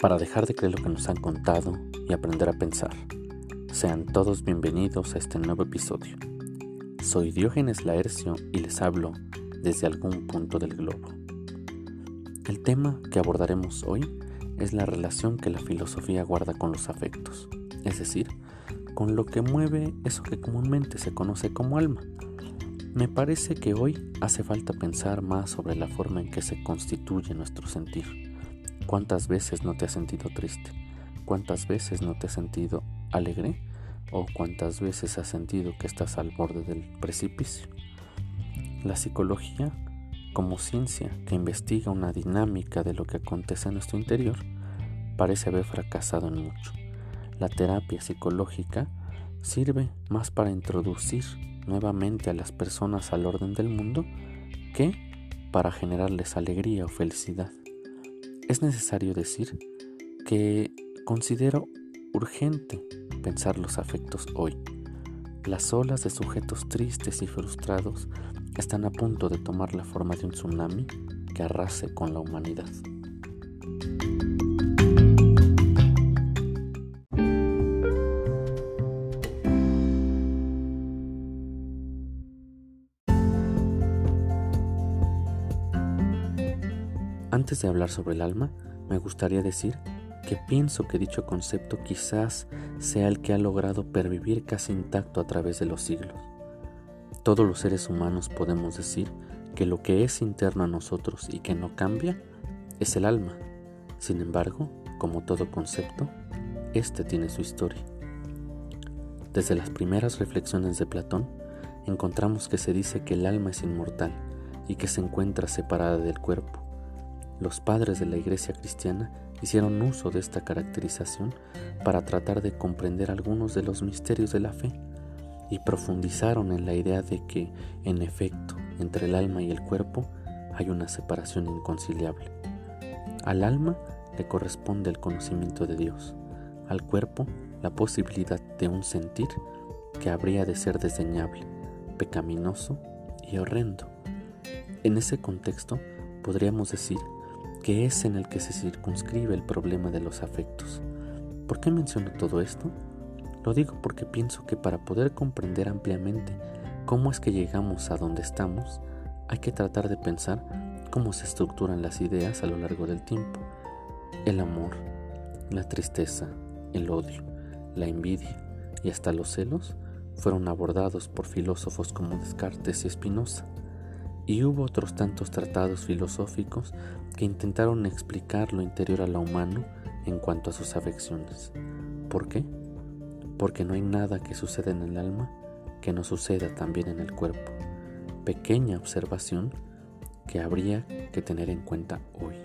para dejar de creer lo que nos han contado y aprender a pensar. Sean todos bienvenidos a este nuevo episodio. Soy Diógenes Laercio y les hablo desde algún punto del globo. El tema que abordaremos hoy es la relación que la filosofía guarda con los afectos, es decir, con lo que mueve eso que comúnmente se conoce como alma. Me parece que hoy hace falta pensar más sobre la forma en que se constituye nuestro sentir ¿Cuántas veces no te has sentido triste? ¿Cuántas veces no te has sentido alegre? ¿O cuántas veces has sentido que estás al borde del precipicio? La psicología, como ciencia que investiga una dinámica de lo que acontece en nuestro interior, parece haber fracasado en mucho. La terapia psicológica sirve más para introducir nuevamente a las personas al orden del mundo que para generarles alegría o felicidad. Es necesario decir que considero urgente pensar los afectos hoy. Las olas de sujetos tristes y frustrados están a punto de tomar la forma de un tsunami que arrase con la humanidad. Antes de hablar sobre el alma, me gustaría decir que pienso que dicho concepto quizás sea el que ha logrado pervivir casi intacto a través de los siglos. Todos los seres humanos podemos decir que lo que es interno a nosotros y que no cambia es el alma. Sin embargo, como todo concepto, este tiene su historia. Desde las primeras reflexiones de Platón, encontramos que se dice que el alma es inmortal y que se encuentra separada del cuerpo los padres de la iglesia cristiana hicieron uso de esta caracterización para tratar de comprender algunos de los misterios de la fe y profundizaron en la idea de que, en efecto, entre el alma y el cuerpo hay una separación inconciliable. Al alma le corresponde el conocimiento de Dios, al cuerpo la posibilidad de un sentir que habría de ser desdeñable, pecaminoso y horrendo. En ese contexto podríamos decir que es en el que se circunscribe el problema de los afectos. ¿Por qué menciono todo esto? Lo digo porque pienso que para poder comprender ampliamente cómo es que llegamos a donde estamos, hay que tratar de pensar cómo se estructuran las ideas a lo largo del tiempo. El amor, la tristeza, el odio, la envidia y hasta los celos fueron abordados por filósofos como Descartes y Spinoza y hubo otros tantos tratados filosóficos que intentaron explicar lo interior a lo humano en cuanto a sus afecciones. ¿Por qué? Porque no hay nada que suceda en el alma que no suceda también en el cuerpo. Pequeña observación que habría que tener en cuenta hoy.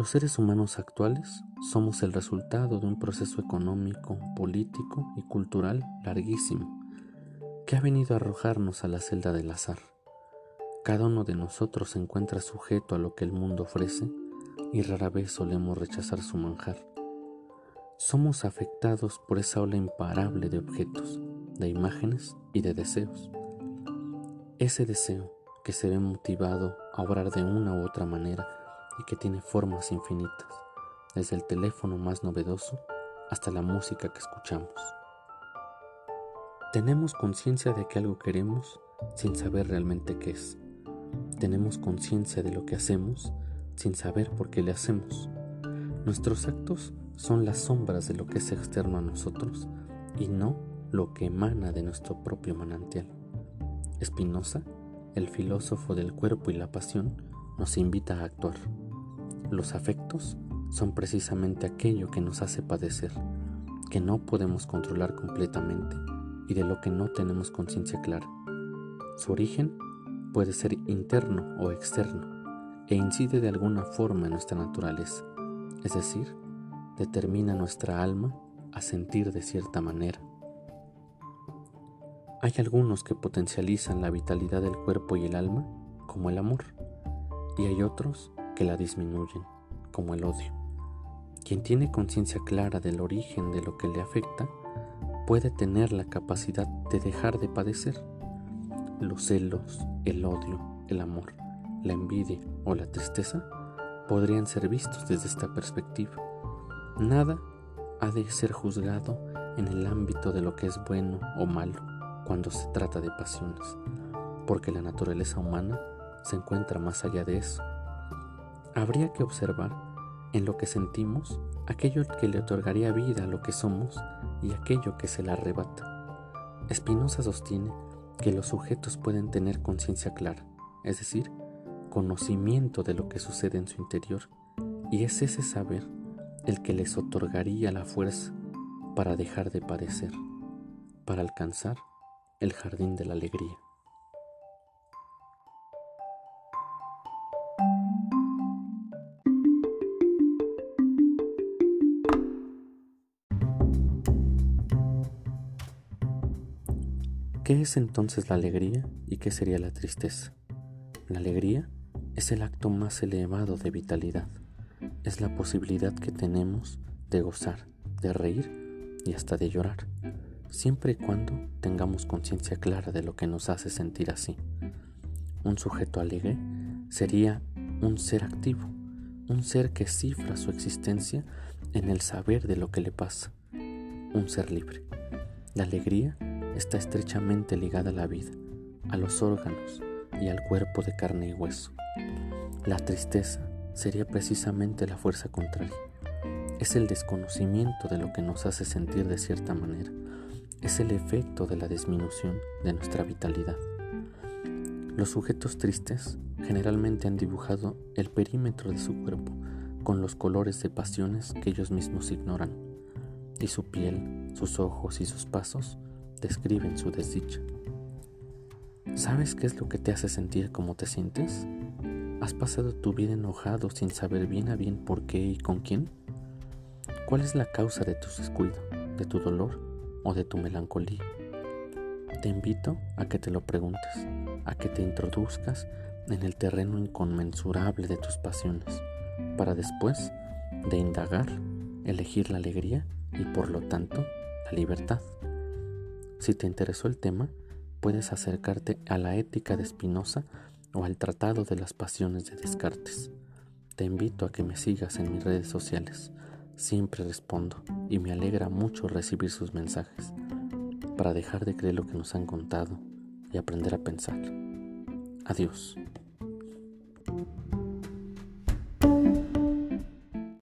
Los seres humanos actuales somos el resultado de un proceso económico, político y cultural larguísimo que ha venido a arrojarnos a la celda del azar. Cada uno de nosotros se encuentra sujeto a lo que el mundo ofrece y rara vez solemos rechazar su manjar. Somos afectados por esa ola imparable de objetos, de imágenes y de deseos. Ese deseo que se ve motivado a obrar de una u otra manera y que tiene formas infinitas, desde el teléfono más novedoso hasta la música que escuchamos. Tenemos conciencia de que algo queremos sin saber realmente qué es. Tenemos conciencia de lo que hacemos sin saber por qué le hacemos. Nuestros actos son las sombras de lo que es externo a nosotros y no lo que emana de nuestro propio manantial. Spinoza, el filósofo del cuerpo y la pasión, nos invita a actuar. Los afectos son precisamente aquello que nos hace padecer, que no podemos controlar completamente y de lo que no tenemos conciencia clara. Su origen puede ser interno o externo e incide de alguna forma en nuestra naturaleza, es decir, determina nuestra alma a sentir de cierta manera. Hay algunos que potencializan la vitalidad del cuerpo y el alma, como el amor, y hay otros que la disminuyen, como el odio. Quien tiene conciencia clara del origen de lo que le afecta, puede tener la capacidad de dejar de padecer. Los celos, el odio, el amor, la envidia o la tristeza podrían ser vistos desde esta perspectiva. Nada ha de ser juzgado en el ámbito de lo que es bueno o malo cuando se trata de pasiones, porque la naturaleza humana se encuentra más allá de eso. Habría que observar en lo que sentimos aquello que le otorgaría vida a lo que somos y aquello que se la arrebata. Spinoza sostiene que los sujetos pueden tener conciencia clara, es decir, conocimiento de lo que sucede en su interior, y es ese saber el que les otorgaría la fuerza para dejar de padecer, para alcanzar el jardín de la alegría. ¿Qué es entonces la alegría y qué sería la tristeza? La alegría es el acto más elevado de vitalidad. Es la posibilidad que tenemos de gozar, de reír y hasta de llorar, siempre y cuando tengamos conciencia clara de lo que nos hace sentir así. Un sujeto alegre sería un ser activo, un ser que cifra su existencia en el saber de lo que le pasa, un ser libre. La alegría está estrechamente ligada a la vida, a los órganos y al cuerpo de carne y hueso. La tristeza sería precisamente la fuerza contraria. Es el desconocimiento de lo que nos hace sentir de cierta manera. Es el efecto de la disminución de nuestra vitalidad. Los sujetos tristes generalmente han dibujado el perímetro de su cuerpo con los colores de pasiones que ellos mismos ignoran, y su piel, sus ojos y sus pasos describen su desdicha. ¿Sabes qué es lo que te hace sentir como te sientes? ¿Has pasado tu vida enojado sin saber bien a bien por qué y con quién? ¿Cuál es la causa de tu descuido, de tu dolor o de tu melancolía? Te invito a que te lo preguntes, a que te introduzcas en el terreno inconmensurable de tus pasiones, para después de indagar, elegir la alegría y por lo tanto la libertad. Si te interesó el tema, puedes acercarte a la ética de Spinoza o al Tratado de las Pasiones de Descartes. Te invito a que me sigas en mis redes sociales. Siempre respondo y me alegra mucho recibir sus mensajes para dejar de creer lo que nos han contado y aprender a pensar. Adiós.